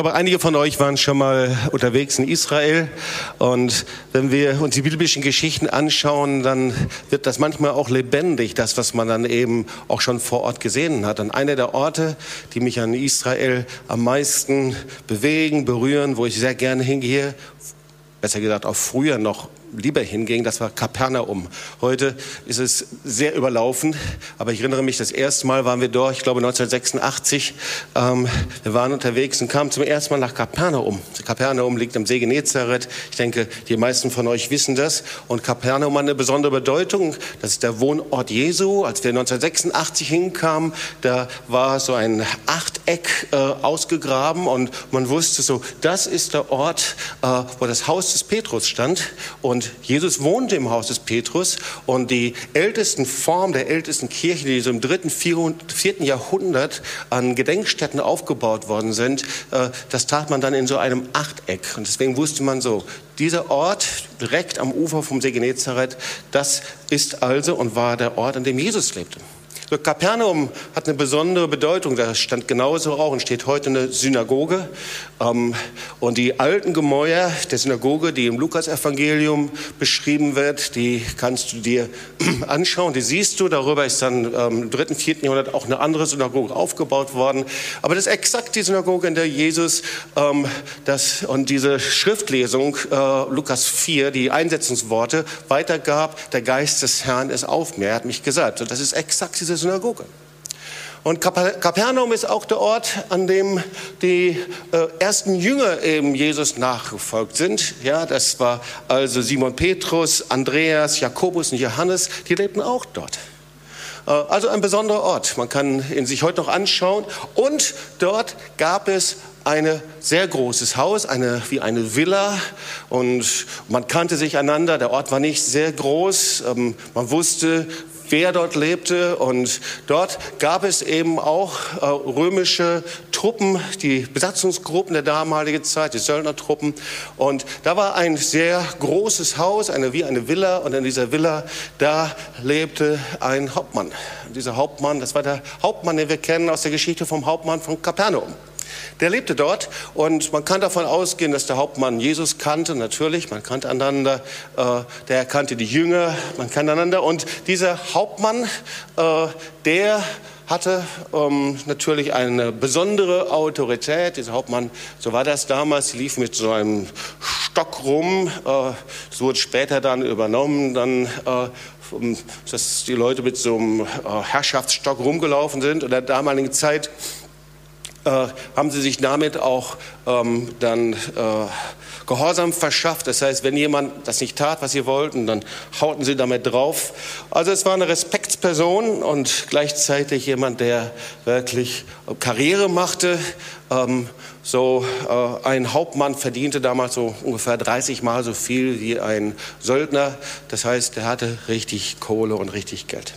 glaube, einige von euch waren schon mal unterwegs in Israel. Und wenn wir uns die biblischen Geschichten anschauen, dann wird das manchmal auch lebendig, das, was man dann eben auch schon vor Ort gesehen hat. Und einer der Orte, die mich an Israel am meisten bewegen, berühren, wo ich sehr gerne hingehe, besser gesagt auch früher noch lieber hinging, das war Kapernaum. Heute ist es sehr überlaufen, aber ich erinnere mich, das erste Mal waren wir dort, ich glaube 1986. Ähm, wir waren unterwegs und kamen zum ersten Mal nach Kapernaum. Kapernaum liegt am See Genezareth. Ich denke, die meisten von euch wissen das. Und Kapernaum hat eine besondere Bedeutung. Das ist der Wohnort Jesu. Als wir 1986 hinkamen, da war so ein Achteck äh, ausgegraben und man wusste so, das ist der Ort, äh, wo das Haus des Petrus stand. Und und Jesus wohnte im Haus des Petrus und die ältesten Form der ältesten Kirche, die so im dritten, vierten Jahrhundert an Gedenkstätten aufgebaut worden sind, äh, das tat man dann in so einem Achteck. Und deswegen wusste man so, dieser Ort direkt am Ufer vom See Genezareth, das ist also und war der Ort, an dem Jesus lebte. Kapernaum hat eine besondere Bedeutung. Da stand genauso auch und steht heute eine Synagoge. Ähm, und die alten Gemäuer der Synagoge, die im Lukasevangelium beschrieben wird, die kannst du dir anschauen. Die siehst du. Darüber ist dann ähm, im dritten, vierten Jahrhundert auch eine andere Synagoge aufgebaut worden. Aber das ist exakt die Synagoge, in der Jesus ähm, das und diese Schriftlesung äh, Lukas 4, die Einsetzungsworte weitergab. Der Geist des Herrn ist auf mir. Er hat mich gesagt. Und das ist exakt diese Synagoge. Und Kapernaum ist auch der Ort, an dem die äh, ersten Jünger eben Jesus nachgefolgt sind. Ja, das war also Simon Petrus, Andreas, Jakobus und Johannes. Die lebten auch dort. Äh, also ein besonderer Ort. Man kann ihn sich heute noch anschauen. Und dort gab es ein sehr großes Haus, eine, wie eine Villa und man kannte sich einander. Der Ort war nicht sehr groß. Ähm, man wusste, wer dort lebte. Und dort gab es eben auch äh, römische Truppen, die Besatzungsgruppen der damaligen Zeit, die Söldnertruppen. Und da war ein sehr großes Haus, eine, wie eine Villa. Und in dieser Villa, da lebte ein Hauptmann. Und dieser Hauptmann, das war der Hauptmann, den wir kennen aus der Geschichte vom Hauptmann von Kapernaum. Der lebte dort und man kann davon ausgehen, dass der Hauptmann Jesus kannte, natürlich, man kannte einander, äh, der kannte die Jünger, man kannte einander und dieser Hauptmann, äh, der hatte ähm, natürlich eine besondere Autorität. Dieser Hauptmann, so war das damals, lief mit so einem Stock rum. Äh, das wurde später dann übernommen, dann, äh, dass die Leute mit so einem äh, Herrschaftsstock rumgelaufen sind. In der damaligen Zeit äh, haben sie sich damit auch ähm, dann äh, Gehorsam verschafft. Das heißt, wenn jemand das nicht tat, was sie wollten, dann hauten sie damit drauf. Also es war eine Respektsperson und gleichzeitig jemand, der wirklich Karriere machte. Ähm, so äh, ein Hauptmann verdiente damals so ungefähr 30 Mal so viel wie ein Söldner. Das heißt, er hatte richtig Kohle und richtig Geld.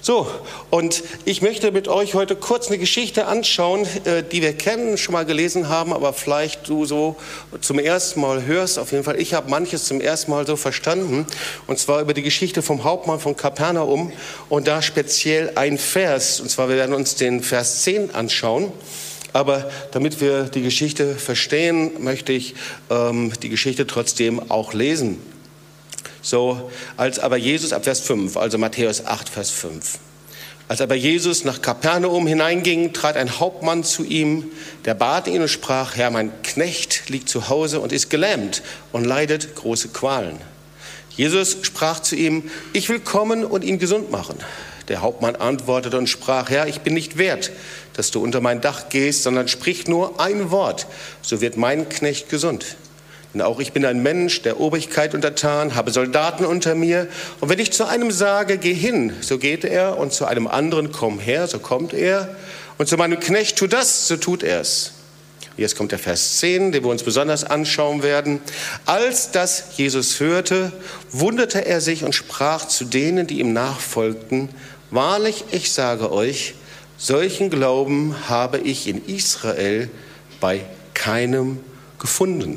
So, und ich möchte mit euch heute kurz eine Geschichte anschauen, äh, die wir kennen, schon mal gelesen haben, aber vielleicht du so zum ersten Mal hörst. Auf jeden Fall, ich habe manches zum ersten Mal so verstanden. Und zwar über die Geschichte vom Hauptmann von Kapernaum und da speziell ein Vers. Und zwar, wir werden uns den Vers 10 anschauen. Aber damit wir die Geschichte verstehen, möchte ich ähm, die Geschichte trotzdem auch lesen. So, als aber Jesus, ab Vers 5, also Matthäus 8, Vers 5. Als aber Jesus nach Kapernaum hineinging, trat ein Hauptmann zu ihm, der bat ihn und sprach, Herr, mein Knecht liegt zu Hause und ist gelähmt und leidet große Qualen. Jesus sprach zu ihm, ich will kommen und ihn gesund machen. Der Hauptmann antwortete und sprach, Herr, ich bin nicht wert, dass du unter mein Dach gehst, sondern sprich nur ein Wort, so wird mein Knecht gesund. Denn auch ich bin ein Mensch, der Obrigkeit untertan, habe Soldaten unter mir. Und wenn ich zu einem sage, geh hin, so geht er. Und zu einem anderen, komm her, so kommt er. Und zu meinem Knecht, tu das, so tut er es. Jetzt kommt der Vers 10, den wir uns besonders anschauen werden. Als das Jesus hörte, wunderte er sich und sprach zu denen, die ihm nachfolgten, Wahrlich, ich sage euch, solchen Glauben habe ich in Israel bei keinem gefunden.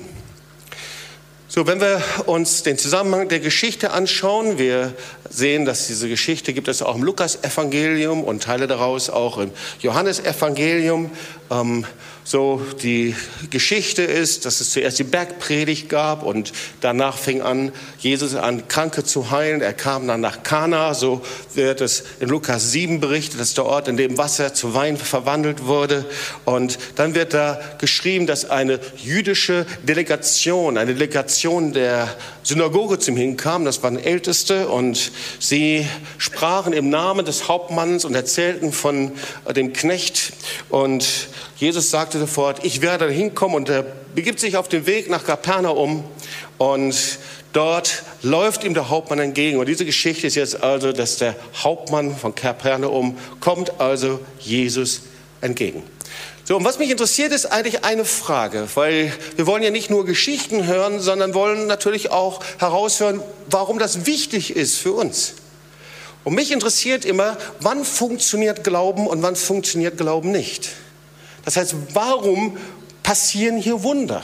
So, wenn wir uns den Zusammenhang der Geschichte anschauen, wir sehen, dass diese Geschichte gibt es auch im Lukas-Evangelium und Teile daraus auch im Johannesevangelium. Ähm, so die Geschichte ist, dass es zuerst die Bergpredigt gab und danach fing an, Jesus an, Kranke zu heilen. Er kam dann nach Kana, so wird es in Lukas 7 berichtet, das ist der Ort, in dem Wasser zu Wein verwandelt wurde. Und dann wird da geschrieben, dass eine jüdische Delegation, eine Delegation der Synagoge zum hinkam, das waren Älteste und sie sprachen im Namen des Hauptmanns und erzählten von dem Knecht und Jesus sagte sofort, ich werde hinkommen und er begibt sich auf den Weg nach Kapernaum und dort läuft ihm der Hauptmann entgegen. Und diese Geschichte ist jetzt also, dass der Hauptmann von Kapernaum kommt also Jesus entgegen. So, und was mich interessiert, ist eigentlich eine Frage, weil wir wollen ja nicht nur Geschichten hören, sondern wollen natürlich auch heraushören, warum das wichtig ist für uns. Und mich interessiert immer, wann funktioniert Glauben und wann funktioniert Glauben nicht. Das heißt, warum passieren hier Wunder?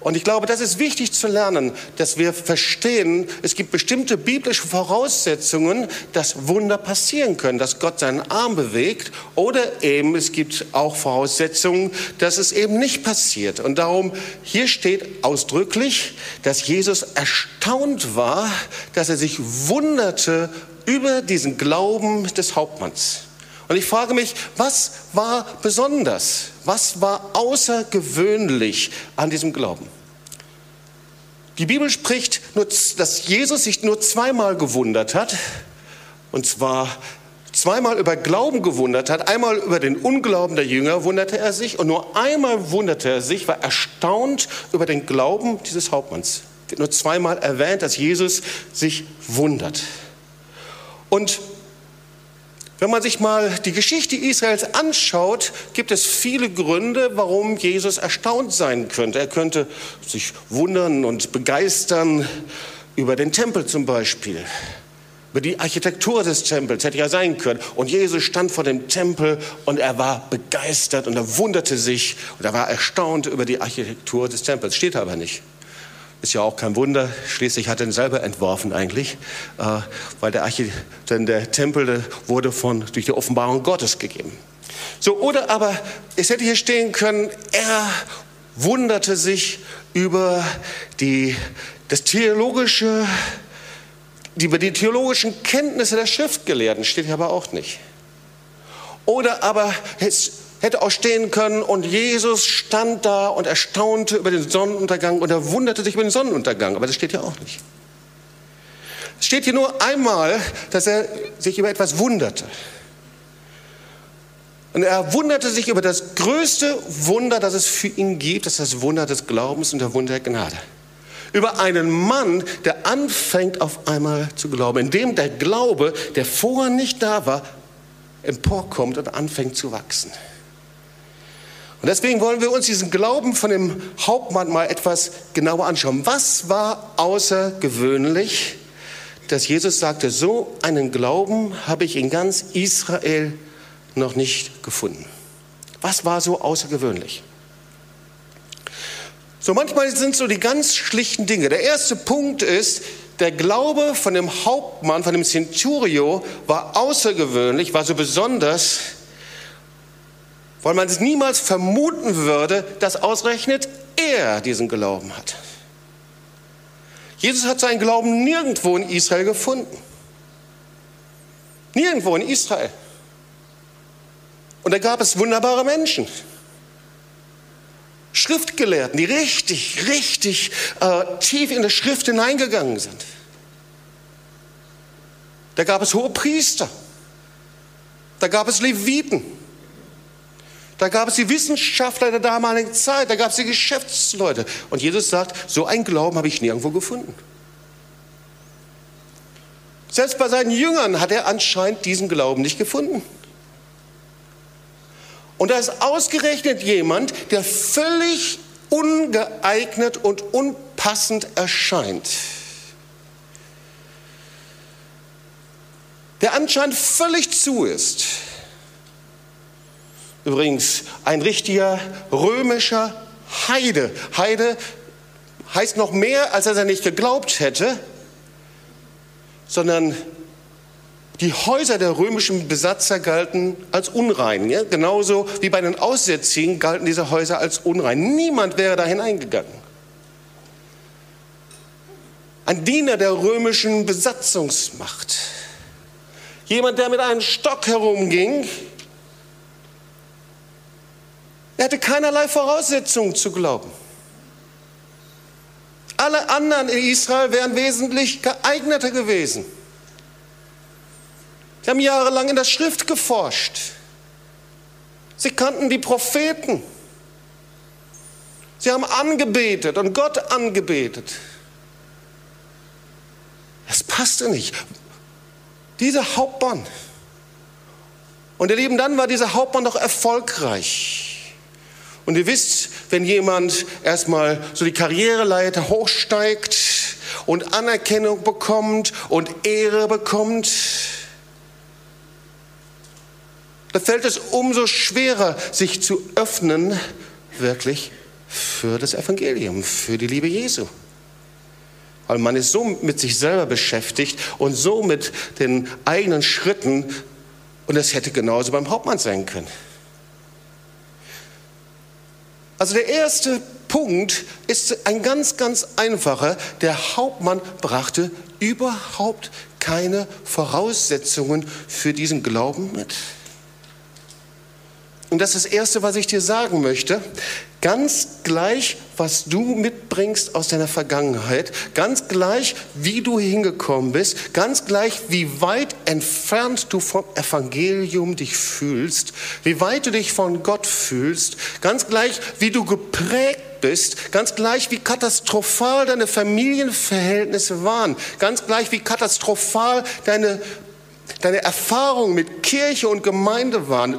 Und ich glaube, das ist wichtig zu lernen, dass wir verstehen, es gibt bestimmte biblische Voraussetzungen, dass Wunder passieren können, dass Gott seinen Arm bewegt oder eben es gibt auch Voraussetzungen, dass es eben nicht passiert. Und darum, hier steht ausdrücklich, dass Jesus erstaunt war, dass er sich wunderte über diesen Glauben des Hauptmanns. Und ich frage mich, was war besonders? Was war außergewöhnlich an diesem Glauben? Die Bibel spricht, dass Jesus sich nur zweimal gewundert hat. Und zwar zweimal über Glauben gewundert hat. Einmal über den Unglauben der Jünger wunderte er sich. Und nur einmal wunderte er sich, war erstaunt über den Glauben dieses Hauptmanns. Wird nur zweimal erwähnt, dass Jesus sich wundert. Und wenn man sich mal die Geschichte Israels anschaut, gibt es viele Gründe, warum Jesus erstaunt sein könnte. Er könnte sich wundern und begeistern über den Tempel zum Beispiel, über die Architektur des Tempels, hätte ja sein können. Und Jesus stand vor dem Tempel und er war begeistert und er wunderte sich und er war erstaunt über die Architektur des Tempels. Steht aber nicht. Ist ja auch kein Wunder, schließlich hat er ihn selber entworfen eigentlich, äh, weil der, Archit denn der Tempel wurde von, durch die Offenbarung Gottes gegeben. So, oder aber, es hätte hier stehen können, er wunderte sich über die, das theologische, über die theologischen Kenntnisse der Schriftgelehrten, steht hier aber auch nicht. Oder aber es hätte auch stehen können und Jesus stand da und erstaunte über den Sonnenuntergang und er wunderte sich über den Sonnenuntergang, aber das steht ja auch nicht. Es steht hier nur einmal, dass er sich über etwas wunderte. Und er wunderte sich über das größte Wunder, das es für ihn gibt, das ist das Wunder des Glaubens und der Wunder der Gnade. Über einen Mann, der anfängt auf einmal zu glauben, indem der Glaube, der vorher nicht da war, emporkommt und anfängt zu wachsen. Und deswegen wollen wir uns diesen Glauben von dem Hauptmann mal etwas genauer anschauen. Was war außergewöhnlich, dass Jesus sagte, so einen Glauben habe ich in ganz Israel noch nicht gefunden? Was war so außergewöhnlich? So manchmal sind so die ganz schlichten Dinge. Der erste Punkt ist, der Glaube von dem Hauptmann, von dem Centurio war außergewöhnlich, war so besonders, weil man es niemals vermuten würde, dass ausgerechnet er diesen Glauben hat. Jesus hat seinen Glauben nirgendwo in Israel gefunden. Nirgendwo in Israel. Und da gab es wunderbare Menschen. Schriftgelehrten, die richtig, richtig äh, tief in die Schrift hineingegangen sind. Da gab es hohe Priester. Da gab es Leviten. Da gab es die Wissenschaftler der damaligen Zeit, da gab es die Geschäftsleute. Und Jesus sagt, so einen Glauben habe ich nirgendwo gefunden. Selbst bei seinen Jüngern hat er anscheinend diesen Glauben nicht gefunden. Und da ist ausgerechnet jemand, der völlig ungeeignet und unpassend erscheint. Der anscheinend völlig zu ist. Übrigens, ein richtiger römischer Heide. Heide heißt noch mehr, als dass er nicht geglaubt hätte, sondern die Häuser der römischen Besatzer galten als unrein. Ja? Genauso wie bei den Aussätzigen galten diese Häuser als unrein. Niemand wäre da hineingegangen. Ein Diener der römischen Besatzungsmacht. Jemand, der mit einem Stock herumging. Er hatte keinerlei Voraussetzungen zu glauben. Alle anderen in Israel wären wesentlich geeigneter gewesen. Sie haben jahrelang in der Schrift geforscht. Sie kannten die Propheten. Sie haben angebetet und Gott angebetet. Es passte nicht. Dieser Hauptmann. Und ihr Lieben, dann war dieser Hauptmann doch erfolgreich. Und ihr wisst, wenn jemand erstmal so die Karriereleiter hochsteigt und Anerkennung bekommt und Ehre bekommt, da fällt es umso schwerer, sich zu öffnen, wirklich für das Evangelium, für die Liebe Jesu. Weil man ist so mit sich selber beschäftigt und so mit den eigenen Schritten und es hätte genauso beim Hauptmann sein können. Also der erste Punkt ist ein ganz, ganz einfacher. Der Hauptmann brachte überhaupt keine Voraussetzungen für diesen Glauben mit. Und das ist das Erste, was ich dir sagen möchte. Ganz gleich, was du mitbringst aus deiner Vergangenheit, ganz gleich, wie du hingekommen bist, ganz gleich, wie weit entfernt du vom Evangelium dich fühlst, wie weit du dich von Gott fühlst, ganz gleich, wie du geprägt bist, ganz gleich, wie katastrophal deine Familienverhältnisse waren, ganz gleich, wie katastrophal deine deine Erfahrungen mit Kirche und Gemeinde waren,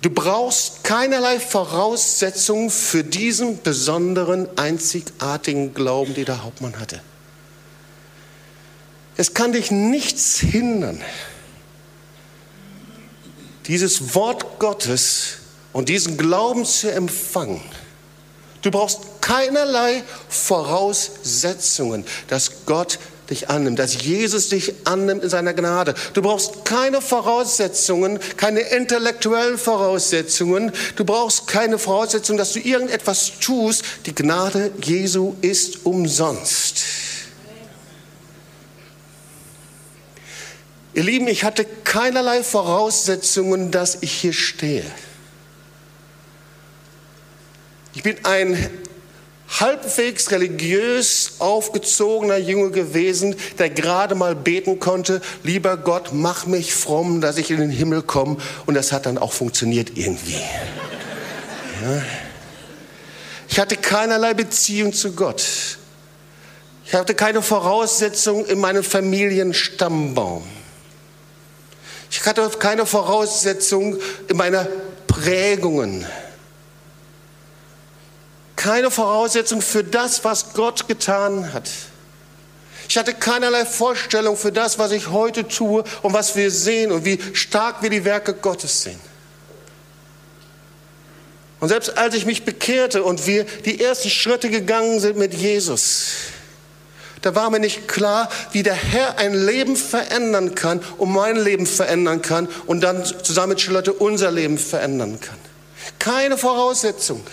Du brauchst keinerlei Voraussetzungen für diesen besonderen, einzigartigen Glauben, den der Hauptmann hatte. Es kann dich nichts hindern, dieses Wort Gottes und diesen Glauben zu empfangen. Du brauchst keinerlei Voraussetzungen, dass Gott dich annimmt, dass Jesus dich annimmt in seiner Gnade. Du brauchst keine Voraussetzungen, keine intellektuellen Voraussetzungen. Du brauchst keine Voraussetzungen, dass du irgendetwas tust. Die Gnade Jesu ist umsonst. Ihr Lieben, ich hatte keinerlei Voraussetzungen, dass ich hier stehe. Ich bin ein halbwegs religiös aufgezogener Junge gewesen, der gerade mal beten konnte, lieber Gott, mach mich fromm, dass ich in den Himmel komme. Und das hat dann auch funktioniert irgendwie. Ja. Ich hatte keinerlei Beziehung zu Gott. Ich hatte keine Voraussetzung in meinem Familienstammbaum. Ich hatte keine Voraussetzung in meiner Prägungen keine Voraussetzung für das, was Gott getan hat. Ich hatte keinerlei Vorstellung für das, was ich heute tue und was wir sehen und wie stark wir die Werke Gottes sehen. Und selbst als ich mich bekehrte und wir die ersten Schritte gegangen sind mit Jesus, da war mir nicht klar, wie der Herr ein Leben verändern kann und mein Leben verändern kann und dann zusammen mit Charlotte unser Leben verändern kann. Keine Voraussetzung.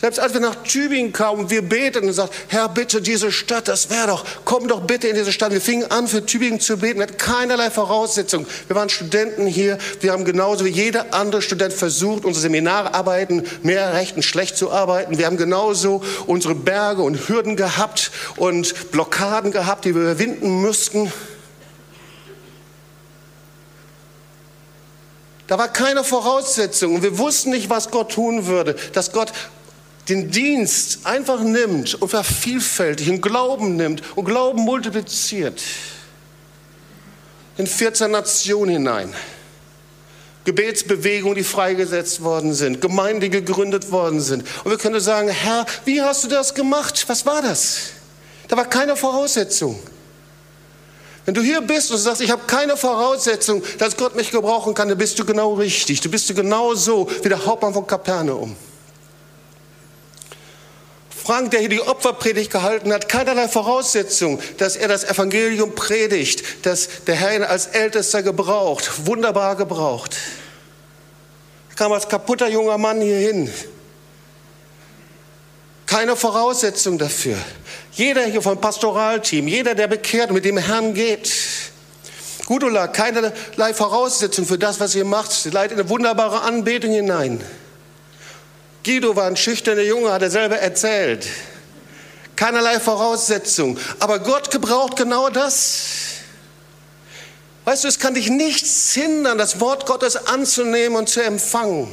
Selbst als wir nach Tübingen kamen und wir beteten und sagten, Herr, bitte diese Stadt, das wäre doch, komm doch bitte in diese Stadt. Wir fingen an, für Tübingen zu beten, mit keinerlei Voraussetzung. Wir waren Studenten hier, wir haben genauso wie jeder andere Student versucht, unsere Seminararbeiten mehr recht und schlecht zu arbeiten. Wir haben genauso unsere Berge und Hürden gehabt und Blockaden gehabt, die wir überwinden mussten. Da war keine Voraussetzung und wir wussten nicht, was Gott tun würde, dass Gott den Dienst einfach nimmt und vervielfältigt, in Glauben nimmt und Glauben multipliziert in 14 Nationen hinein. Gebetsbewegungen, die freigesetzt worden sind, Gemeinden, die gegründet worden sind. Und wir können sagen, Herr, wie hast du das gemacht? Was war das? Da war keine Voraussetzung. Wenn du hier bist und sagst, ich habe keine Voraussetzung, dass Gott mich gebrauchen kann, dann bist du genau richtig. Du bist du genau so wie der Hauptmann von Kapernaum. Frank, der hier die Opferpredigt gehalten hat, keinerlei Voraussetzung, dass er das Evangelium predigt, dass der Herr ihn als Ältester gebraucht, wunderbar gebraucht. Er kam als kaputter junger Mann hierhin. Keine Voraussetzung dafür. Jeder hier vom Pastoralteam, jeder, der bekehrt mit dem Herrn geht, Gudula, keinerlei Voraussetzung für das, was ihr macht. Sie leitet eine wunderbare Anbetung hinein. Guido war ein schüchterner Junge, hat er selber erzählt. Keinerlei Voraussetzung. Aber Gott gebraucht genau das. Weißt du, es kann dich nichts hindern, das Wort Gottes anzunehmen und zu empfangen.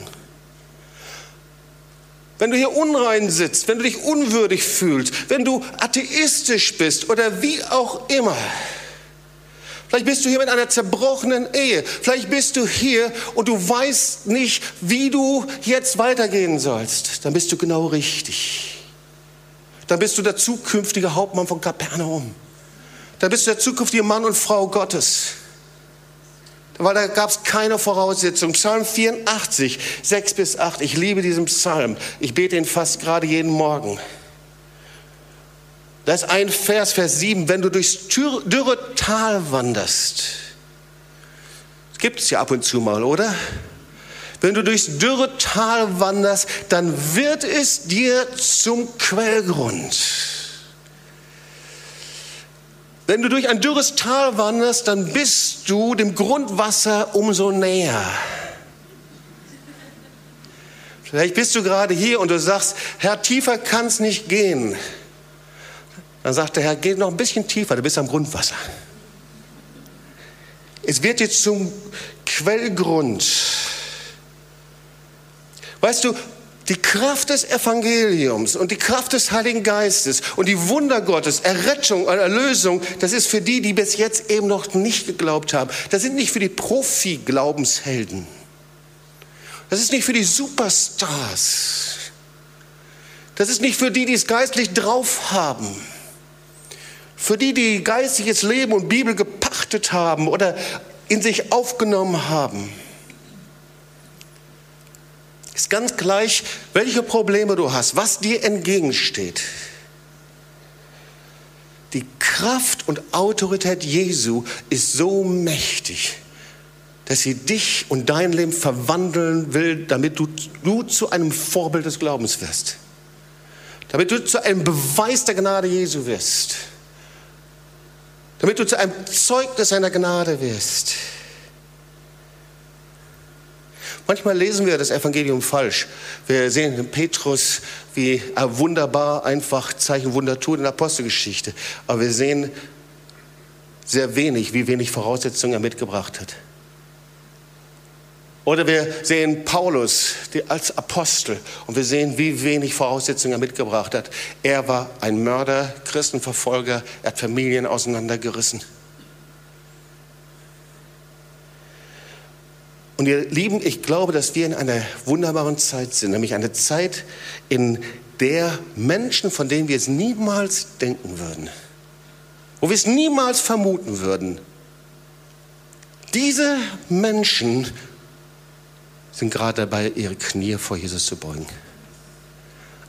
Wenn du hier unrein sitzt, wenn du dich unwürdig fühlst, wenn du atheistisch bist oder wie auch immer, Vielleicht bist du hier mit einer zerbrochenen Ehe. Vielleicht bist du hier und du weißt nicht, wie du jetzt weitergehen sollst. Dann bist du genau richtig. Dann bist du der zukünftige Hauptmann von Kapernaum. Dann bist du der zukünftige Mann und Frau Gottes. Weil da gab es keine Voraussetzung. Psalm 84, 6 bis 8. Ich liebe diesen Psalm. Ich bete ihn fast gerade jeden Morgen. Da ist ein Vers, Vers 7, wenn du durchs dürre Tal wanderst. Das gibt es ja ab und zu mal, oder? Wenn du durchs dürre Tal wanderst, dann wird es dir zum Quellgrund. Wenn du durch ein dürres Tal wanderst, dann bist du dem Grundwasser umso näher. Vielleicht bist du gerade hier und du sagst, Herr, tiefer kann es nicht gehen. Dann sagt der Herr, geh noch ein bisschen tiefer, du bist am Grundwasser. Es wird jetzt zum Quellgrund. Weißt du, die Kraft des Evangeliums und die Kraft des Heiligen Geistes und die Wunder Gottes, Errettung und Erlösung, das ist für die, die bis jetzt eben noch nicht geglaubt haben. Das sind nicht für die Profi-Glaubenshelden. Das ist nicht für die Superstars. Das ist nicht für die, die es geistlich drauf haben. Für die, die geistiges Leben und Bibel gepachtet haben oder in sich aufgenommen haben. Ist ganz gleich, welche Probleme du hast, was dir entgegensteht. Die Kraft und Autorität Jesu ist so mächtig, dass sie dich und dein Leben verwandeln will, damit du, du zu einem Vorbild des Glaubens wirst. Damit du zu einem Beweis der Gnade Jesu wirst damit du zu einem Zeugnis seiner Gnade wirst. Manchmal lesen wir das Evangelium falsch. Wir sehen in Petrus, wie er wunderbar einfach Zeichen Wunder tut in der Apostelgeschichte. Aber wir sehen sehr wenig, wie wenig Voraussetzungen er mitgebracht hat. Oder wir sehen Paulus als Apostel und wir sehen, wie wenig Voraussetzungen er mitgebracht hat. Er war ein Mörder, Christenverfolger, er hat Familien auseinandergerissen. Und ihr Lieben, ich glaube, dass wir in einer wunderbaren Zeit sind, nämlich eine Zeit, in der Menschen, von denen wir es niemals denken würden, wo wir es niemals vermuten würden, diese Menschen sind gerade dabei, ihre Knie vor Jesus zu beugen.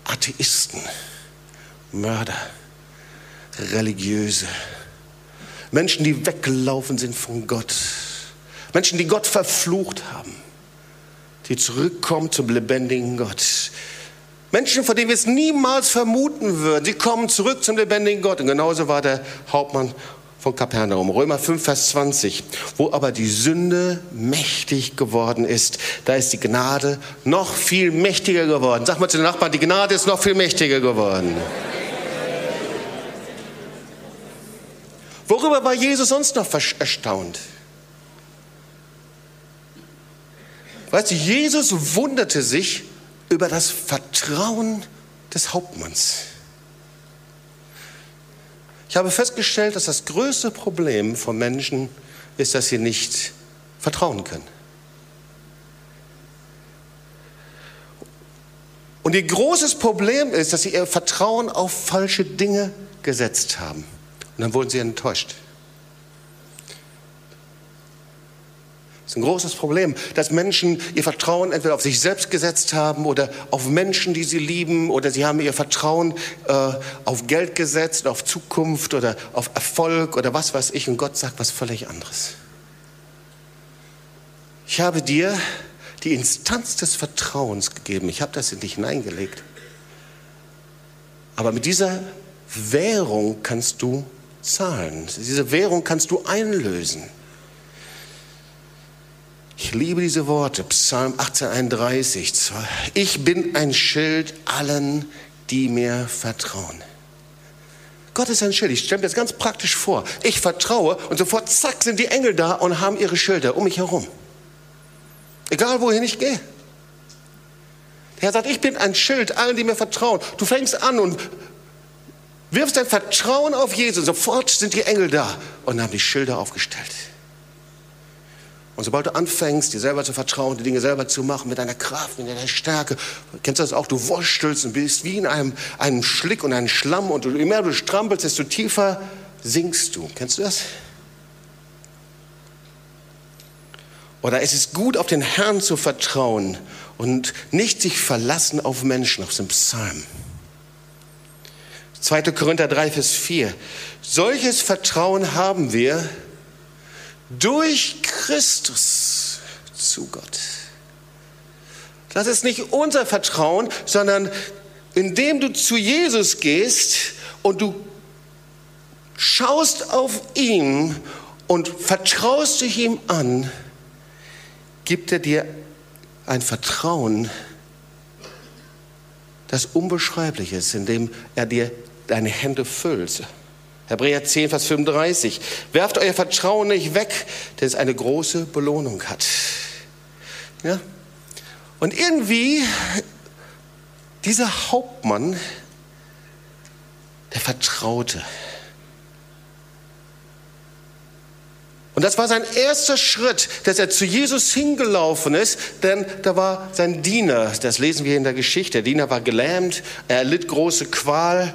Atheisten, Mörder, Religiöse, Menschen, die weggelaufen sind von Gott, Menschen, die Gott verflucht haben, die zurückkommen zum lebendigen Gott. Menschen, von denen wir es niemals vermuten würden, die kommen zurück zum lebendigen Gott. Und genauso war der Hauptmann von Kapernaum. Römer 5, Vers 20. Wo aber die Sünde mächtig geworden ist, da ist die Gnade noch viel mächtiger geworden. Sag mal zu den Nachbarn, die Gnade ist noch viel mächtiger geworden. Worüber war Jesus sonst noch erstaunt? Weißt du, Jesus wunderte sich über das Vertrauen des Hauptmanns. Ich habe festgestellt, dass das größte Problem von Menschen ist, dass sie nicht vertrauen können. Und ihr großes Problem ist, dass sie ihr Vertrauen auf falsche Dinge gesetzt haben. Und dann wurden sie enttäuscht. Das ist ein großes Problem, dass Menschen ihr Vertrauen entweder auf sich selbst gesetzt haben oder auf Menschen, die sie lieben, oder sie haben ihr Vertrauen äh, auf Geld gesetzt, auf Zukunft oder auf Erfolg oder was weiß ich. Und Gott sagt was völlig anderes. Ich habe dir die Instanz des Vertrauens gegeben. Ich habe das in dich hineingelegt. Aber mit dieser Währung kannst du zahlen. Diese Währung kannst du einlösen. Ich liebe diese Worte, Psalm 1831. Ich bin ein Schild allen, die mir vertrauen. Gott ist ein Schild. Ich stelle mir das ganz praktisch vor. Ich vertraue und sofort, zack, sind die Engel da und haben ihre Schilder um mich herum. Egal wohin ich gehe. Der Herr sagt, ich bin ein Schild allen, die mir vertrauen. Du fängst an und wirfst dein Vertrauen auf Jesus. Sofort sind die Engel da und haben die Schilder aufgestellt. Und sobald du anfängst, dir selber zu vertrauen, die Dinge selber zu machen, mit deiner Kraft, mit deiner Stärke, kennst du das auch, du wurstelst und bist wie in einem, einem Schlick und einem Schlamm und je mehr du strampelst, desto tiefer sinkst du. Kennst du das? Oder es ist gut, auf den Herrn zu vertrauen und nicht sich verlassen auf Menschen, auf den Psalm. 2. Korinther 3, Vers 4. Solches Vertrauen haben wir durch Christus zu Gott. Das ist nicht unser Vertrauen, sondern indem du zu Jesus gehst und du schaust auf ihn und vertraust dich ihm an, gibt er dir ein Vertrauen, das unbeschreiblich ist, indem er dir deine Hände füllt. Hebräer 10, Vers 35. Werft euer Vertrauen nicht weg, denn es eine große Belohnung hat. Ja? Und irgendwie, dieser Hauptmann, der vertraute. Und das war sein erster Schritt, dass er zu Jesus hingelaufen ist, denn da war sein Diener, das lesen wir in der Geschichte, der Diener war gelähmt, er erlitt große Qual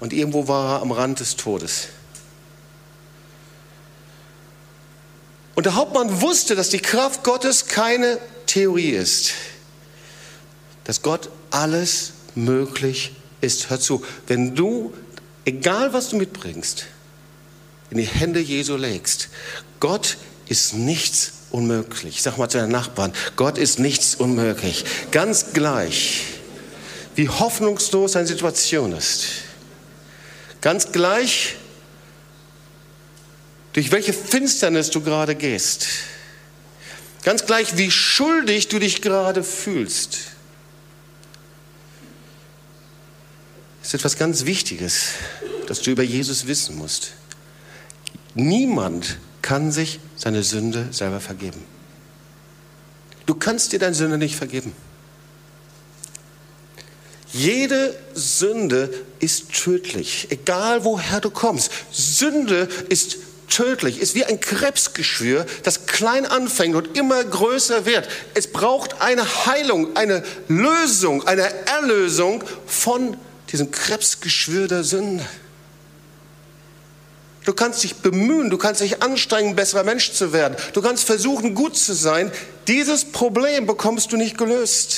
und irgendwo war er am Rand des Todes. Und der Hauptmann wusste, dass die Kraft Gottes keine Theorie ist, dass Gott alles möglich ist. Hör zu, wenn du, egal was du mitbringst, in die Hände Jesu legst, Gott ist nichts unmöglich. Sag mal zu deinen Nachbarn, Gott ist nichts unmöglich. Ganz gleich, wie hoffnungslos deine Situation ist. Ganz gleich, durch welche Finsternis du gerade gehst. Ganz gleich, wie schuldig du dich gerade fühlst. Ist etwas ganz Wichtiges, das du über Jesus wissen musst. Niemand kann sich seine Sünde selber vergeben. Du kannst dir deine Sünde nicht vergeben. Jede Sünde ist tödlich, egal woher du kommst. Sünde ist tödlich, ist wie ein Krebsgeschwür, das klein anfängt und immer größer wird. Es braucht eine Heilung, eine Lösung, eine Erlösung von diesem Krebsgeschwür der Sünde. Du kannst dich bemühen, du kannst dich anstrengen, besserer Mensch zu werden. Du kannst versuchen, gut zu sein. Dieses Problem bekommst du nicht gelöst.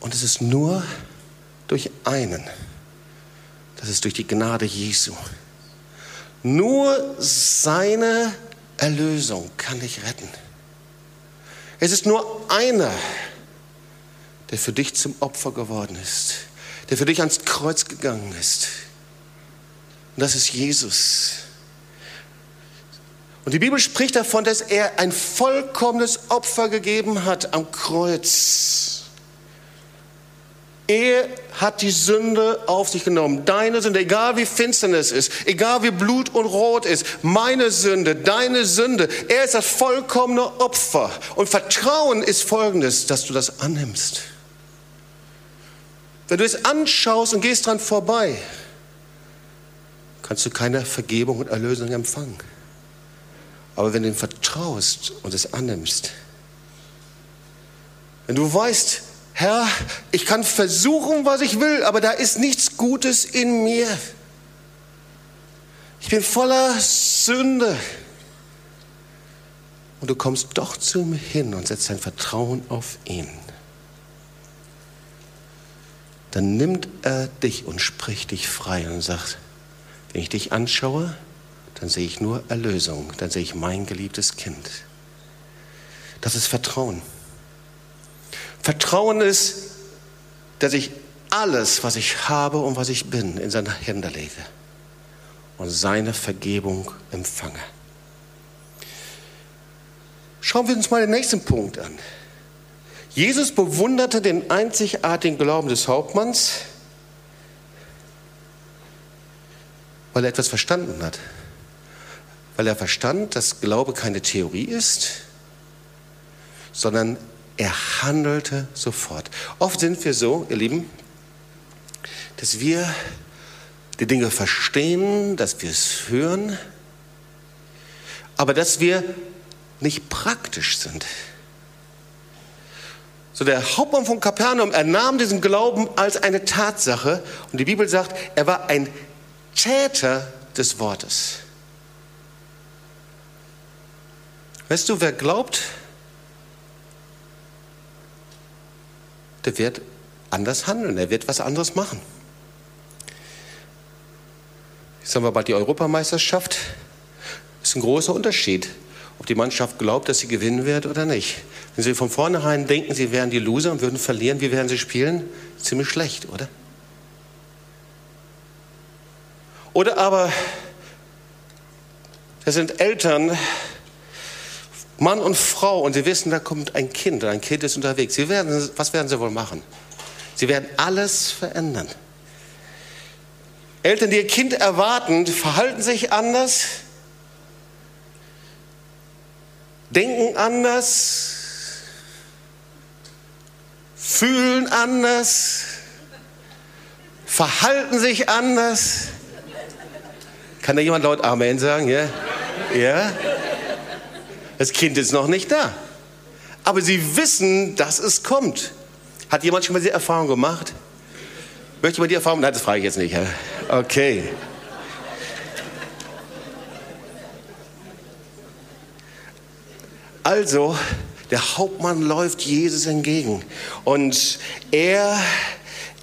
Und es ist nur durch einen. Das ist durch die Gnade Jesu. Nur seine Erlösung kann dich retten. Es ist nur einer, der für dich zum Opfer geworden ist, der für dich ans Kreuz gegangen ist. Und das ist Jesus. Und die Bibel spricht davon, dass er ein vollkommenes Opfer gegeben hat am Kreuz. Er hat die Sünde auf sich genommen. Deine Sünde, egal wie finsternis ist, egal wie Blut und Rot ist, meine Sünde, deine Sünde. Er ist das vollkommene Opfer. Und Vertrauen ist folgendes, dass du das annimmst. Wenn du es anschaust und gehst dran vorbei, kannst du keine Vergebung und Erlösung empfangen. Aber wenn du ihm vertraust und es annimmst, wenn du weißt, Herr, ich kann versuchen, was ich will, aber da ist nichts Gutes in mir. ich bin voller Sünde. Und du kommst doch zu ihm hin und setzt dein Vertrauen auf ihn. Dann nimmt er dich und spricht dich frei und sagt, wenn ich dich anschaue, dann sehe ich nur Erlösung, dann sehe ich mein geliebtes Kind. Das ist Vertrauen. Vertrauen ist, dass ich alles, was ich habe und was ich bin, in seine Hände lege und seine Vergebung empfange. Schauen wir uns mal den nächsten Punkt an. Jesus bewunderte den einzigartigen Glauben des Hauptmanns, weil er etwas verstanden hat. Weil er verstand, dass Glaube keine Theorie ist, sondern er handelte sofort. Oft sind wir so, ihr Lieben, dass wir die Dinge verstehen, dass wir es hören, aber dass wir nicht praktisch sind. So der Hauptmann von Kapernaum, er nahm diesen Glauben als eine Tatsache und die Bibel sagt, er war ein Täter des Wortes. Weißt du, wer glaubt, der wird anders handeln, er wird was anderes machen. Jetzt haben wir bald die Europameisterschaft. Das ist ein großer Unterschied, ob die Mannschaft glaubt, dass sie gewinnen wird oder nicht. Wenn sie von vornherein denken, sie wären die Loser und würden verlieren, wie werden sie spielen? Ziemlich schlecht, oder? Oder aber, das sind Eltern, Mann und Frau, und sie wissen, da kommt ein Kind, ein Kind ist unterwegs. Sie werden, was werden sie wohl machen? Sie werden alles verändern. Eltern, die ihr Kind erwarten, verhalten sich anders, denken anders, fühlen anders, verhalten sich anders. Kann da jemand laut Amen sagen? Ja? Ja? Das Kind ist noch nicht da. Aber sie wissen, dass es kommt. Hat jemand schon mal diese Erfahrung gemacht? Möchte man die Erfahrung? Nein, das frage ich jetzt nicht. Okay. Also, der Hauptmann läuft Jesus entgegen und er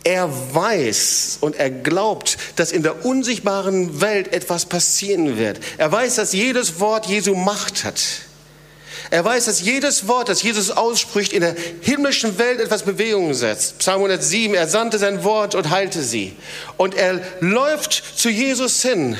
er weiß und er glaubt, dass in der unsichtbaren Welt etwas passieren wird. Er weiß, dass jedes Wort Jesu Macht hat. Er weiß, dass jedes Wort, das Jesus ausspricht, in der himmlischen Welt etwas Bewegung setzt. Psalm 107, er sandte sein Wort und heilte sie. Und er läuft zu Jesus hin.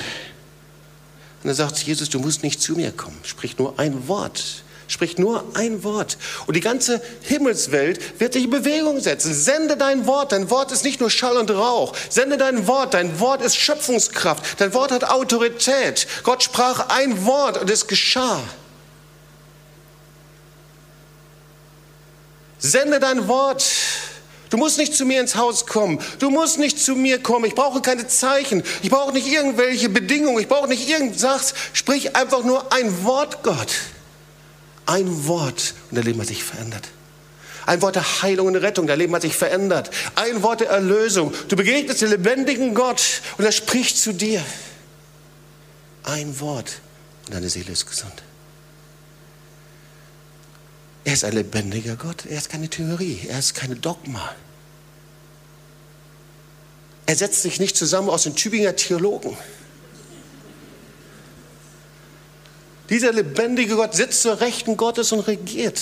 Und er sagt, Jesus, du musst nicht zu mir kommen. Sprich nur ein Wort. Sprich nur ein Wort. Und die ganze Himmelswelt wird sich in Bewegung setzen. Sende dein Wort. Dein Wort ist nicht nur Schall und Rauch. Sende dein Wort. Dein Wort ist Schöpfungskraft. Dein Wort hat Autorität. Gott sprach ein Wort und es geschah. Sende dein Wort. Du musst nicht zu mir ins Haus kommen. Du musst nicht zu mir kommen. Ich brauche keine Zeichen. Ich brauche nicht irgendwelche Bedingungen. Ich brauche nicht irgendwas. Sprich einfach nur ein Wort, Gott. Ein Wort und dein Leben hat sich verändert. Ein Wort der Heilung und Rettung, dein Leben hat sich verändert. Ein Wort der Erlösung. Du begegnest den lebendigen Gott und er spricht zu dir. Ein Wort und deine Seele ist gesund. Er ist ein lebendiger Gott. Er ist keine Theorie. Er ist keine Dogma. Er setzt sich nicht zusammen aus den Tübinger Theologen. Dieser lebendige Gott sitzt zur Rechten Gottes und regiert.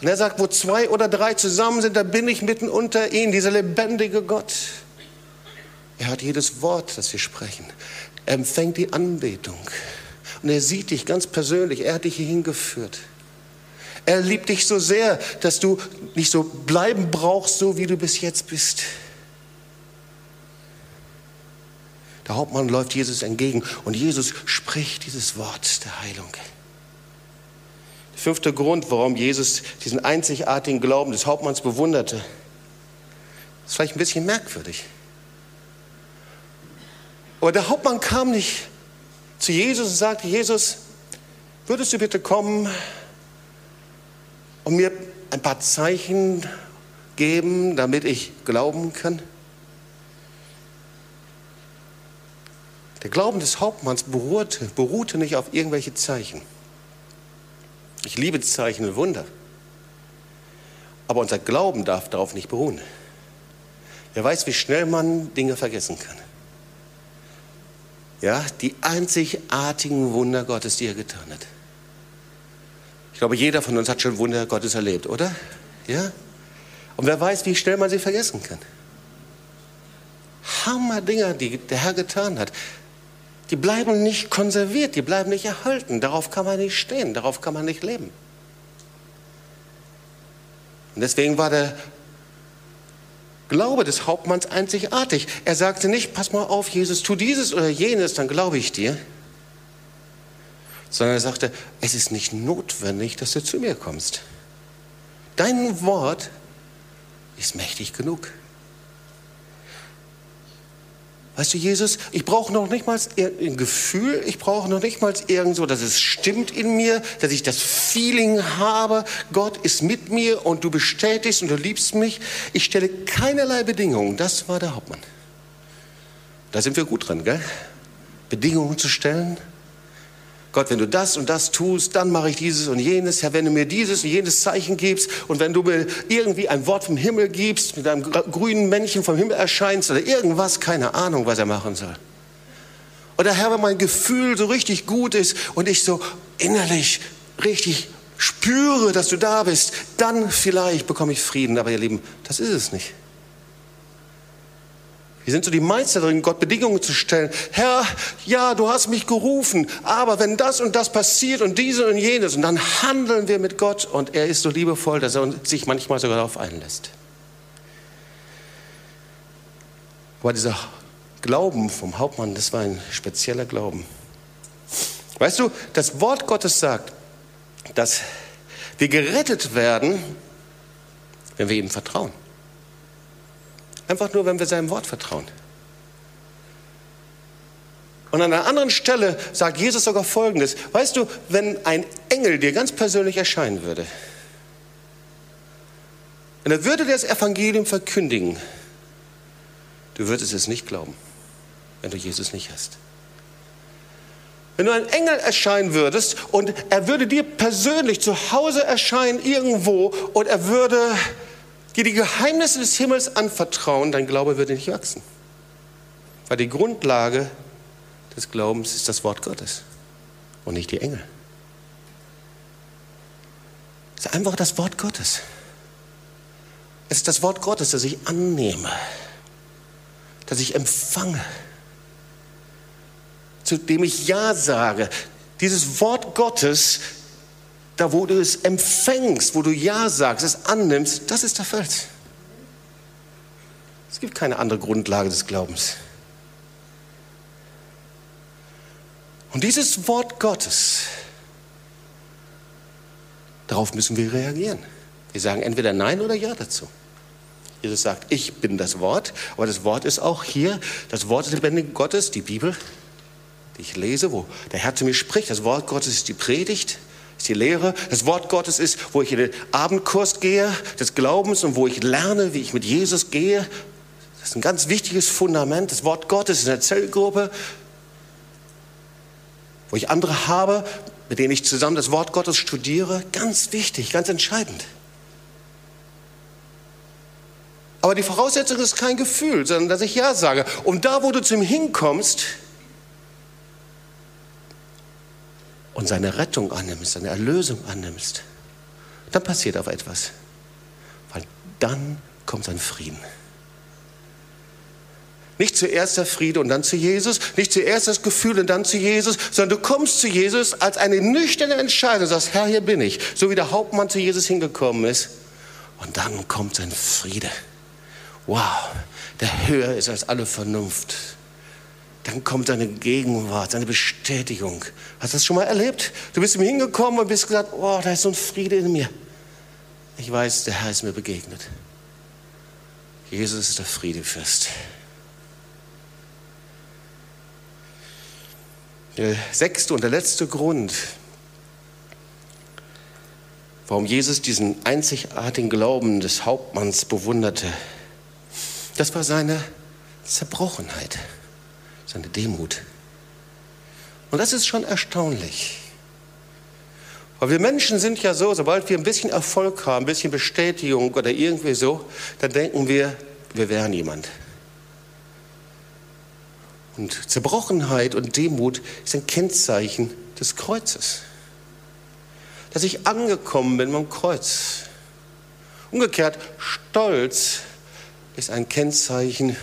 Und er sagt, wo zwei oder drei zusammen sind, da bin ich mitten unter ihnen, dieser lebendige Gott. Er hat jedes Wort, das wir sprechen. Er empfängt die Anbetung. Und er sieht dich ganz persönlich. Er hat dich hier hingeführt. Er liebt dich so sehr, dass du nicht so bleiben brauchst, so wie du bis jetzt bist. Der Hauptmann läuft Jesus entgegen und Jesus spricht dieses Wort der Heilung. Der fünfte Grund, warum Jesus diesen einzigartigen Glauben des Hauptmanns bewunderte, ist vielleicht ein bisschen merkwürdig. Aber der Hauptmann kam nicht zu Jesus und sagte, Jesus, würdest du bitte kommen und mir ein paar Zeichen geben, damit ich glauben kann? Der Glauben des Hauptmanns beruhte, beruhte nicht auf irgendwelche Zeichen. Ich liebe Zeichen und Wunder. Aber unser Glauben darf darauf nicht beruhen. Wer weiß, wie schnell man Dinge vergessen kann. Ja, die einzigartigen Wunder Gottes, die er getan hat. Ich glaube, jeder von uns hat schon Wunder Gottes erlebt, oder? Ja? Und wer weiß, wie schnell man sie vergessen kann. Hammer Dinger, die der Herr getan hat. Die bleiben nicht konserviert, die bleiben nicht erhalten. Darauf kann man nicht stehen, darauf kann man nicht leben. Und deswegen war der Glaube des Hauptmanns einzigartig. Er sagte nicht, pass mal auf, Jesus, tu dieses oder jenes, dann glaube ich dir. Sondern er sagte, es ist nicht notwendig, dass du zu mir kommst. Dein Wort ist mächtig genug. Weißt du, Jesus, ich brauche noch nicht mal ein Gefühl, ich brauche noch nicht mal irgend so, dass es stimmt in mir, dass ich das Feeling habe, Gott ist mit mir und du bestätigst und du liebst mich. Ich stelle keinerlei Bedingungen. Das war der Hauptmann. Da sind wir gut dran, gell? Bedingungen zu stellen Gott, wenn du das und das tust, dann mache ich dieses und jenes. Herr, wenn du mir dieses und jenes Zeichen gibst und wenn du mir irgendwie ein Wort vom Himmel gibst, mit einem grünen Männchen vom Himmel erscheinst oder irgendwas, keine Ahnung, was er machen soll. Oder Herr, wenn mein Gefühl so richtig gut ist und ich so innerlich richtig spüre, dass du da bist, dann vielleicht bekomme ich Frieden. Aber ihr Lieben, das ist es nicht. Wir sind so die Meister darin, Gott Bedingungen zu stellen. Herr, ja, du hast mich gerufen, aber wenn das und das passiert und diese und jenes, und dann handeln wir mit Gott und er ist so liebevoll, dass er sich manchmal sogar darauf einlässt. Aber dieser Glauben vom Hauptmann, das war ein spezieller Glauben. Weißt du, das Wort Gottes sagt, dass wir gerettet werden, wenn wir ihm vertrauen. Einfach nur, wenn wir seinem Wort vertrauen. Und an einer anderen Stelle sagt Jesus sogar Folgendes. Weißt du, wenn ein Engel dir ganz persönlich erscheinen würde, und er würde dir das Evangelium verkündigen, du würdest es nicht glauben, wenn du Jesus nicht hast. Wenn du ein Engel erscheinen würdest und er würde dir persönlich zu Hause erscheinen irgendwo und er würde dir die Geheimnisse des Himmels anvertrauen, dein Glaube würde nicht wachsen. Weil die Grundlage des Glaubens ist das Wort Gottes und nicht die Engel. Es ist einfach das Wort Gottes. Es ist das Wort Gottes, das ich annehme, das ich empfange, zu dem ich Ja sage. Dieses Wort Gottes da wo du es empfängst, wo du Ja sagst, es annimmst, das ist der Fels. Es gibt keine andere Grundlage des Glaubens. Und dieses Wort Gottes, darauf müssen wir reagieren. Wir sagen entweder Nein oder Ja dazu. Jesus sagt, ich bin das Wort, aber das Wort ist auch hier, das Wort des lebendigen Gottes, die Bibel, die ich lese, wo der Herr zu mir spricht. Das Wort Gottes ist die Predigt, ist die Lehre. Das Wort Gottes ist, wo ich in den Abendkurs gehe, des Glaubens und wo ich lerne, wie ich mit Jesus gehe. Das ist ein ganz wichtiges Fundament. Das Wort Gottes in der Zellgruppe, wo ich andere habe, mit denen ich zusammen das Wort Gottes studiere. Ganz wichtig, ganz entscheidend. Aber die Voraussetzung ist kein Gefühl, sondern dass ich Ja sage. Und da, wo du zu ihm hinkommst, und seine Rettung annimmst, seine Erlösung annimmst, dann passiert aber etwas. Weil dann kommt sein Frieden. Nicht zuerst der Friede und dann zu Jesus, nicht zuerst das Gefühl und dann zu Jesus, sondern du kommst zu Jesus als eine nüchterne Entscheidung sagst, Herr, hier bin ich. So wie der Hauptmann zu Jesus hingekommen ist. Und dann kommt sein Friede. Wow, der höher ist als alle Vernunft dann kommt seine Gegenwart, seine Bestätigung. Hast du das schon mal erlebt? Du bist ihm hingekommen und bist gesagt, oh, da ist so ein Friede in mir. Ich weiß, der Herr ist mir begegnet. Jesus ist der Friedefürst. Der sechste und der letzte Grund, warum Jesus diesen einzigartigen Glauben des Hauptmanns bewunderte, das war seine Zerbrochenheit seine Demut. Und das ist schon erstaunlich. Weil wir Menschen sind ja so, sobald wir ein bisschen Erfolg haben, ein bisschen Bestätigung oder irgendwie so, dann denken wir, wir wären jemand. Und Zerbrochenheit und Demut ist ein Kennzeichen des Kreuzes. Dass ich angekommen bin beim Kreuz. Umgekehrt, Stolz ist ein Kennzeichen,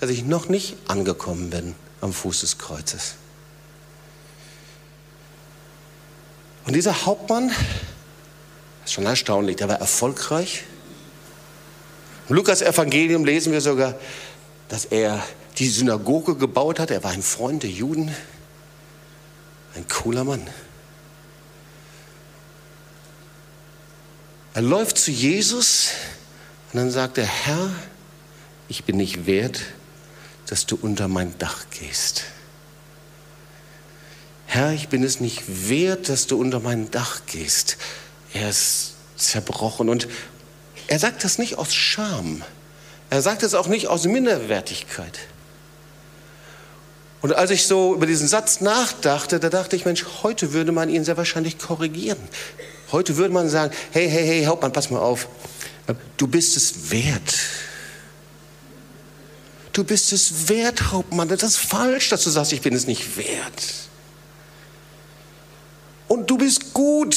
dass ich noch nicht angekommen bin am Fuß des Kreuzes. Und dieser Hauptmann, ist schon erstaunlich, der war erfolgreich. Im Lukas Evangelium lesen wir sogar, dass er die Synagoge gebaut hat. Er war ein Freund der Juden. Ein cooler Mann. Er läuft zu Jesus und dann sagt er, Herr, ich bin nicht wert, dass du unter mein Dach gehst. Herr, ich bin es nicht wert, dass du unter mein Dach gehst. Er ist zerbrochen und er sagt das nicht aus Scham. Er sagt es auch nicht aus Minderwertigkeit. Und als ich so über diesen Satz nachdachte, da dachte ich, Mensch, heute würde man ihn sehr wahrscheinlich korrigieren. Heute würde man sagen, hey, hey, hey, Hauptmann, pass mal auf. Du bist es wert. Du bist es wert, Hauptmann. Das ist falsch, dass du sagst, ich bin es nicht wert. Und du bist gut.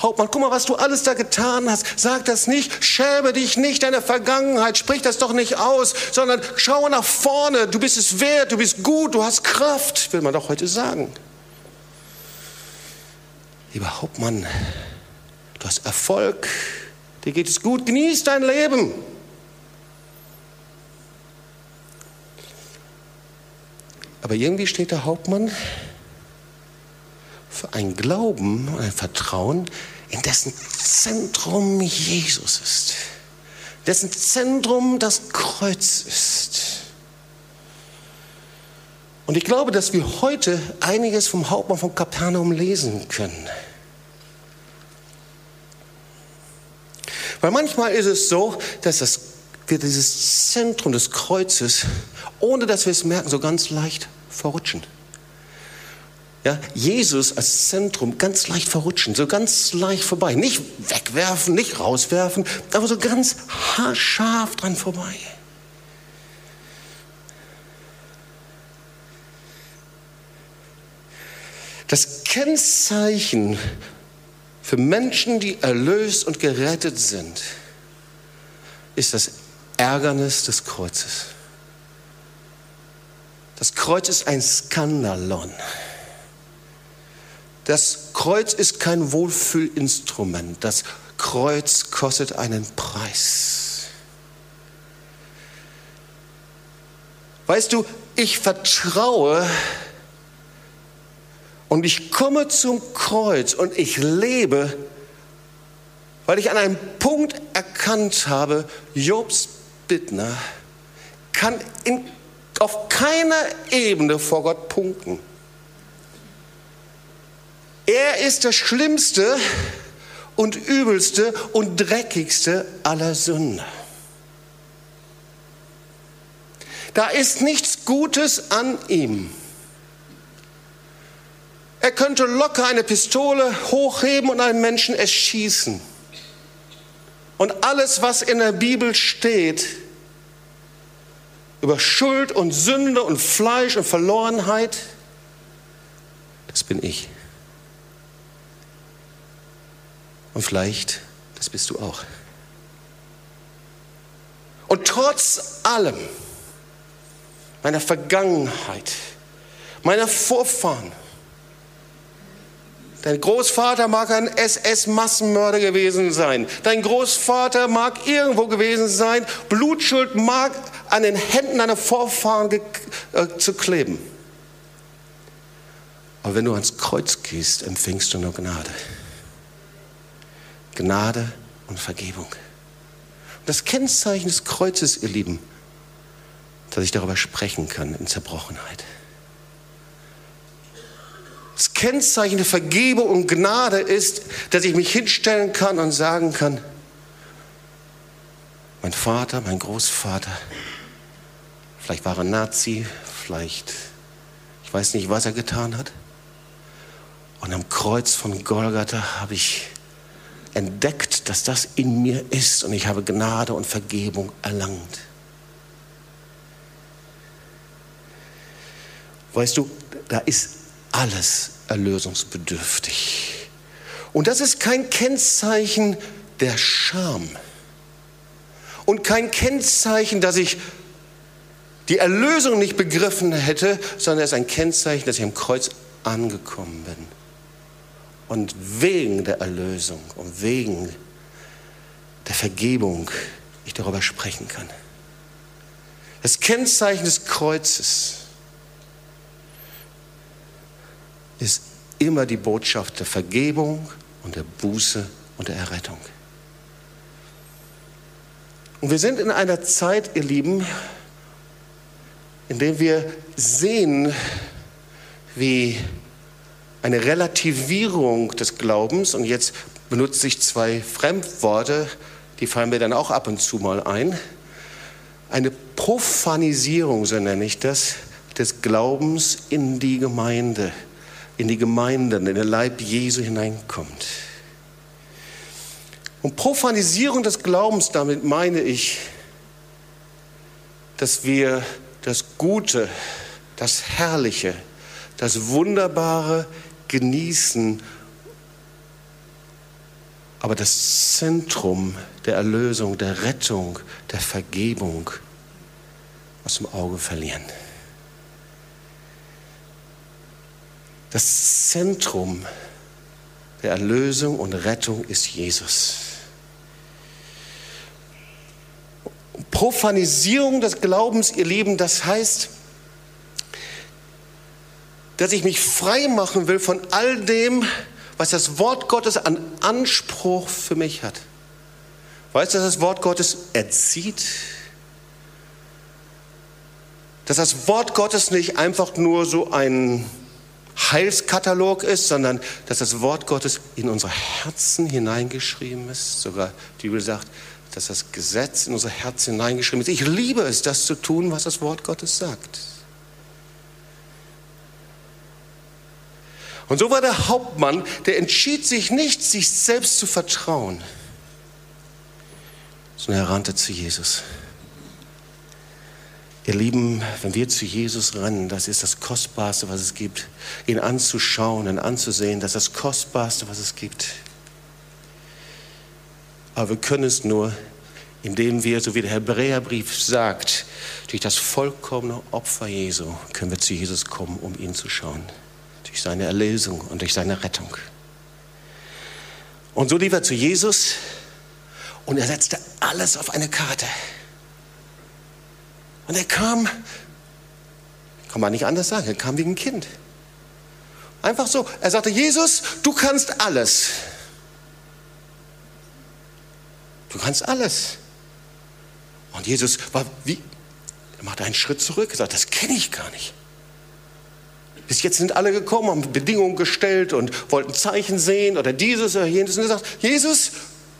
Hauptmann, guck mal, was du alles da getan hast. Sag das nicht, schäme dich nicht deiner Vergangenheit, sprich das doch nicht aus, sondern schau nach vorne. Du bist es wert, du bist gut, du hast Kraft, will man doch heute sagen. Lieber Hauptmann, du hast Erfolg, dir geht es gut, genieß dein Leben. Aber irgendwie steht der Hauptmann für ein Glauben, ein Vertrauen, in dessen Zentrum Jesus ist, dessen Zentrum das Kreuz ist. Und ich glaube, dass wir heute einiges vom Hauptmann von Kapernaum lesen können. Weil manchmal ist es so, dass das, wir dieses Zentrum des Kreuzes, ohne dass wir es merken, so ganz leicht verrutschen. Ja, Jesus als Zentrum ganz leicht verrutschen, so ganz leicht vorbei. Nicht wegwerfen, nicht rauswerfen, aber so ganz haarscharf dran vorbei. Das Kennzeichen für Menschen, die erlöst und gerettet sind, ist das Ärgernis des Kreuzes. Das Kreuz ist ein Skandalon. Das Kreuz ist kein Wohlfühlinstrument. Das Kreuz kostet einen Preis. Weißt du, ich vertraue und ich komme zum Kreuz und ich lebe, weil ich an einem Punkt erkannt habe, Jobs Bittner kann in, auf keiner Ebene vor Gott punkten. Er ist der schlimmste und übelste und dreckigste aller Sünder. Da ist nichts Gutes an ihm. Er könnte locker eine Pistole hochheben und einen Menschen erschießen. Und alles, was in der Bibel steht, über Schuld und Sünde und Fleisch und Verlorenheit, das bin ich. Und vielleicht, das bist du auch. Und trotz allem, meiner Vergangenheit, meiner Vorfahren, Dein Großvater mag ein SS-Massenmörder gewesen sein. Dein Großvater mag irgendwo gewesen sein. Blutschuld mag an den Händen deiner Vorfahren äh, zu kleben. Aber wenn du ans Kreuz gehst, empfängst du nur Gnade. Gnade und Vergebung. Und das Kennzeichen des Kreuzes, ihr Lieben, dass ich darüber sprechen kann in Zerbrochenheit. Das Kennzeichen der Vergebung und Gnade ist, dass ich mich hinstellen kann und sagen kann, mein Vater, mein Großvater, vielleicht war er Nazi, vielleicht, Ich weiß nicht, was er getan hat. Und am Kreuz von Golgatha habe ich entdeckt, dass das in mir ist und ich habe Gnade und Vergebung erlangt. Weißt du, da ist alles erlösungsbedürftig. Und das ist kein Kennzeichen der Scham und kein Kennzeichen, dass ich die Erlösung nicht begriffen hätte, sondern es ist ein Kennzeichen, dass ich am Kreuz angekommen bin. Und wegen der Erlösung und wegen der Vergebung ich darüber sprechen kann. Das Kennzeichen des Kreuzes ist immer die Botschaft der Vergebung und der Buße und der Errettung. Und wir sind in einer Zeit, ihr Lieben, in der wir sehen, wie eine Relativierung des Glaubens, und jetzt benutze ich zwei Fremdworte, die fallen mir dann auch ab und zu mal ein, eine Profanisierung, so nenne ich das, des Glaubens in die Gemeinde in die Gemeinden, in den Leib Jesu hineinkommt. Und Profanisierung des Glaubens, damit meine ich, dass wir das Gute, das Herrliche, das Wunderbare genießen, aber das Zentrum der Erlösung, der Rettung, der Vergebung aus dem Auge verlieren. Das Zentrum der Erlösung und Rettung ist Jesus. Profanisierung des Glaubens, ihr Lieben, das heißt, dass ich mich frei machen will von all dem, was das Wort Gottes an Anspruch für mich hat. Weißt du, dass das Wort Gottes erzieht? Dass das Wort Gottes nicht einfach nur so ein Heilskatalog ist, sondern dass das Wort Gottes in unsere Herzen hineingeschrieben ist. Sogar die Bibel sagt, dass das Gesetz in unser Herz hineingeschrieben ist. Ich liebe es, das zu tun, was das Wort Gottes sagt. Und so war der Hauptmann, der entschied sich nicht, sich selbst zu vertrauen, sondern er rannte zu Jesus. Ihr Lieben, wenn wir zu Jesus rennen, das ist das Kostbarste, was es gibt. Ihn anzuschauen und anzusehen, das ist das Kostbarste, was es gibt. Aber wir können es nur, indem wir, so wie der Hebräerbrief sagt, durch das vollkommene Opfer Jesu können wir zu Jesus kommen, um ihn zu schauen. Durch seine Erlösung und durch seine Rettung. Und so lief er zu Jesus und er setzte alles auf eine Karte. Und er kam, kann man nicht anders sagen, er kam wie ein Kind. Einfach so. Er sagte, Jesus, du kannst alles. Du kannst alles. Und Jesus war wie, er machte einen Schritt zurück, gesagt, das kenne ich gar nicht. Bis jetzt sind alle gekommen, haben Bedingungen gestellt und wollten Zeichen sehen oder dieses oder jenes. Und er sagt, Jesus,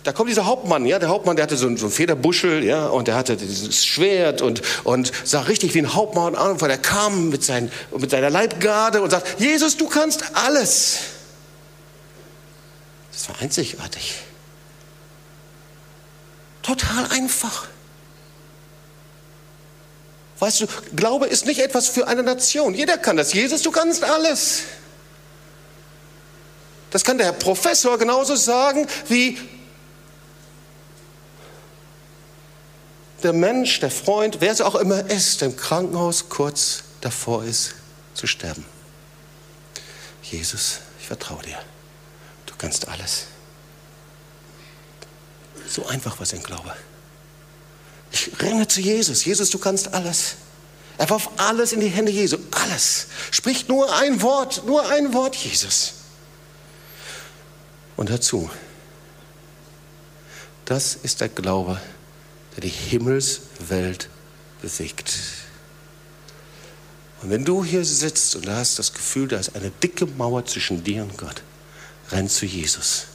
da kommt dieser Hauptmann, ja, der Hauptmann, der hatte so, so einen Federbuschel, ja, und der hatte dieses Schwert und, und sah richtig wie ein Hauptmann an, weil er kam mit, sein, mit seiner Leibgarde und sagt, Jesus, du kannst alles. Das war einzigartig. Total einfach. Weißt du, Glaube ist nicht etwas für eine Nation. Jeder kann das. Jesus, du kannst alles. Das kann der Herr Professor genauso sagen wie der Mensch, der Freund, wer es auch immer ist, im Krankenhaus kurz davor ist zu sterben. Jesus, ich vertraue dir. Du kannst alles. So einfach was ich Glaube. Ich renne zu Jesus. Jesus, du kannst alles. Er warf alles in die Hände Jesu. Alles. Spricht nur ein Wort, nur ein Wort, Jesus. Und dazu, das ist der Glaube, der die Himmelswelt bewegt. Und wenn du hier sitzt und hast das Gefühl, da ist eine dicke Mauer zwischen dir und Gott, renn zu Jesus.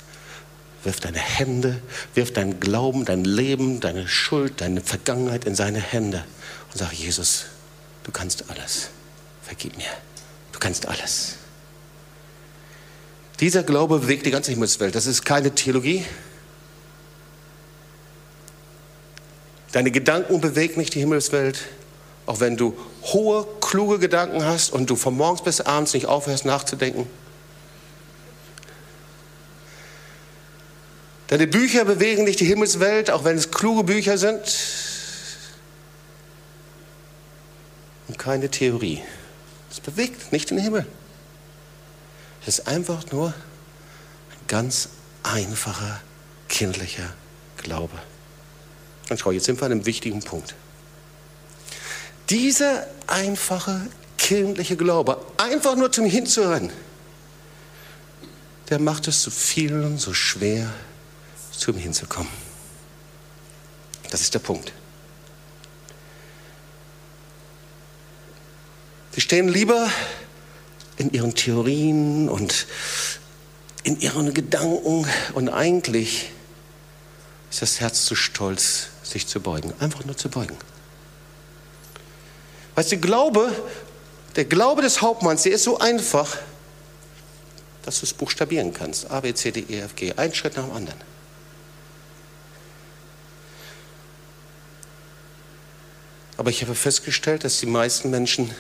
Wirf deine Hände, wirf deinen Glauben, dein Leben, deine Schuld, deine Vergangenheit in seine Hände und sag, Jesus, du kannst alles. Vergib mir. kannst alles. Dieser Glaube bewegt die ganze Himmelswelt. Das ist keine Theologie. Deine Gedanken bewegen nicht die Himmelswelt. Auch wenn du hohe, kluge Gedanken hast und du von morgens bis abends nicht aufhörst nachzudenken. Deine Bücher bewegen nicht die Himmelswelt, auch wenn es kluge Bücher sind. Und keine Theorie. Es bewegt nicht den Himmel. Es ist einfach nur ein ganz einfacher, kindlicher Glaube. Und schau, jetzt sind wir an einem wichtigen Punkt. Dieser einfache, kindliche Glaube, einfach nur zum Hinzuhören, der macht es so vielen so schwer, zum Hinzukommen. Das ist der Punkt. Sie stehen lieber in ihren Theorien und in ihren Gedanken und eigentlich ist das Herz zu stolz, sich zu beugen, einfach nur zu beugen. Weißt du, Glaube, der Glaube des Hauptmanns, der ist so einfach, dass du es buchstabieren kannst. A, B, C, D, E, F, G. Ein Schritt nach dem anderen. Aber ich habe festgestellt, dass die meisten Menschen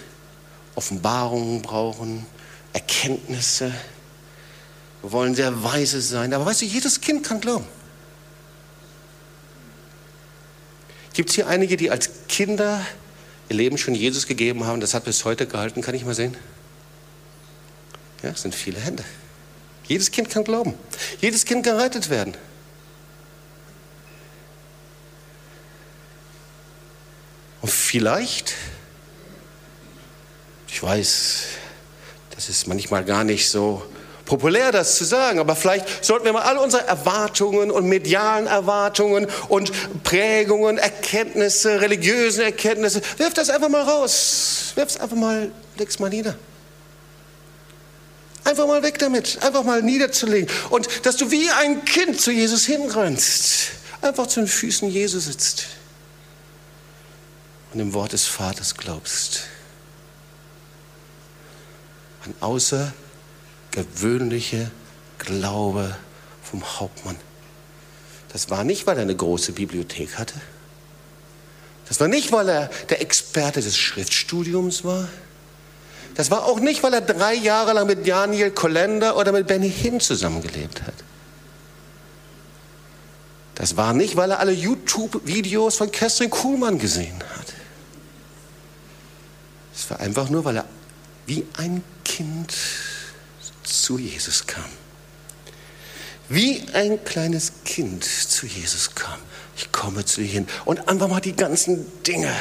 Offenbarungen brauchen, Erkenntnisse, wollen sehr weise sein. Aber weißt du, jedes Kind kann glauben. Gibt es hier einige, die als Kinder ihr Leben schon Jesus gegeben haben? Das hat bis heute gehalten. Kann ich mal sehen? Ja, es sind viele Hände. Jedes Kind kann glauben. Jedes Kind kann gerettet werden. Und vielleicht, ich weiß, das ist manchmal gar nicht so populär, das zu sagen, aber vielleicht sollten wir mal alle unsere Erwartungen und medialen Erwartungen und Prägungen, Erkenntnisse, religiösen Erkenntnisse, wirf das einfach mal raus. Wirf es einfach mal, leg's mal nieder. Einfach mal weg damit, einfach mal niederzulegen. Und dass du wie ein Kind zu Jesus hinrennst, einfach zu den Füßen Jesu sitzt und dem Wort des Vaters glaubst. Ein außergewöhnlicher Glaube vom Hauptmann. Das war nicht, weil er eine große Bibliothek hatte. Das war nicht, weil er der Experte des Schriftstudiums war. Das war auch nicht, weil er drei Jahre lang mit Daniel Kolender oder mit Benny Hinn zusammengelebt hat. Das war nicht, weil er alle YouTube-Videos von Kerstin Kuhlmann gesehen hat. Es war einfach nur, weil er wie ein Kind zu Jesus kam. Wie ein kleines Kind zu Jesus kam. Ich komme zu dir hin und einfach mal die ganzen Dinge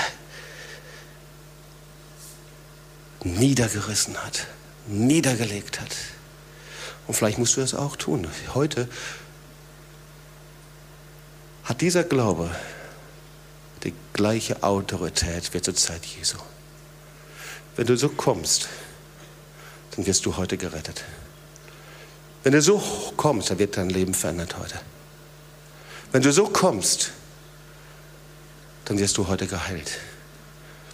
niedergerissen hat, niedergelegt hat. Und vielleicht musst du das auch tun. Heute hat dieser Glaube die gleiche Autorität wie zur Zeit Jesu. Wenn du so kommst, dann wirst du heute gerettet. Wenn du so kommst, dann wird dein Leben verändert heute. Wenn du so kommst, dann wirst du heute geheilt.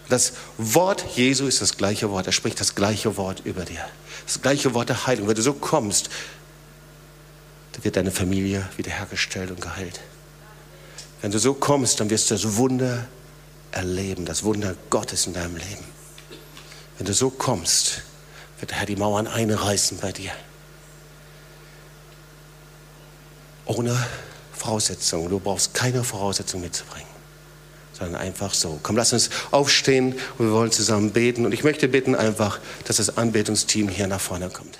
Das Wort Jesu ist das gleiche Wort. Er spricht das gleiche Wort über dir. Das gleiche Wort der Heilung. Wenn du so kommst, dann wird deine Familie wiederhergestellt und geheilt. Wenn du so kommst, dann wirst du das Wunder erleben, das Wunder Gottes in deinem Leben. Wenn du so kommst, wird der Herr die Mauern einreißen bei dir. Ohne Voraussetzung. Du brauchst keine Voraussetzung mitzubringen, sondern einfach so. Komm, lass uns aufstehen und wir wollen zusammen beten. Und ich möchte bitten einfach, dass das Anbetungsteam hier nach vorne kommt.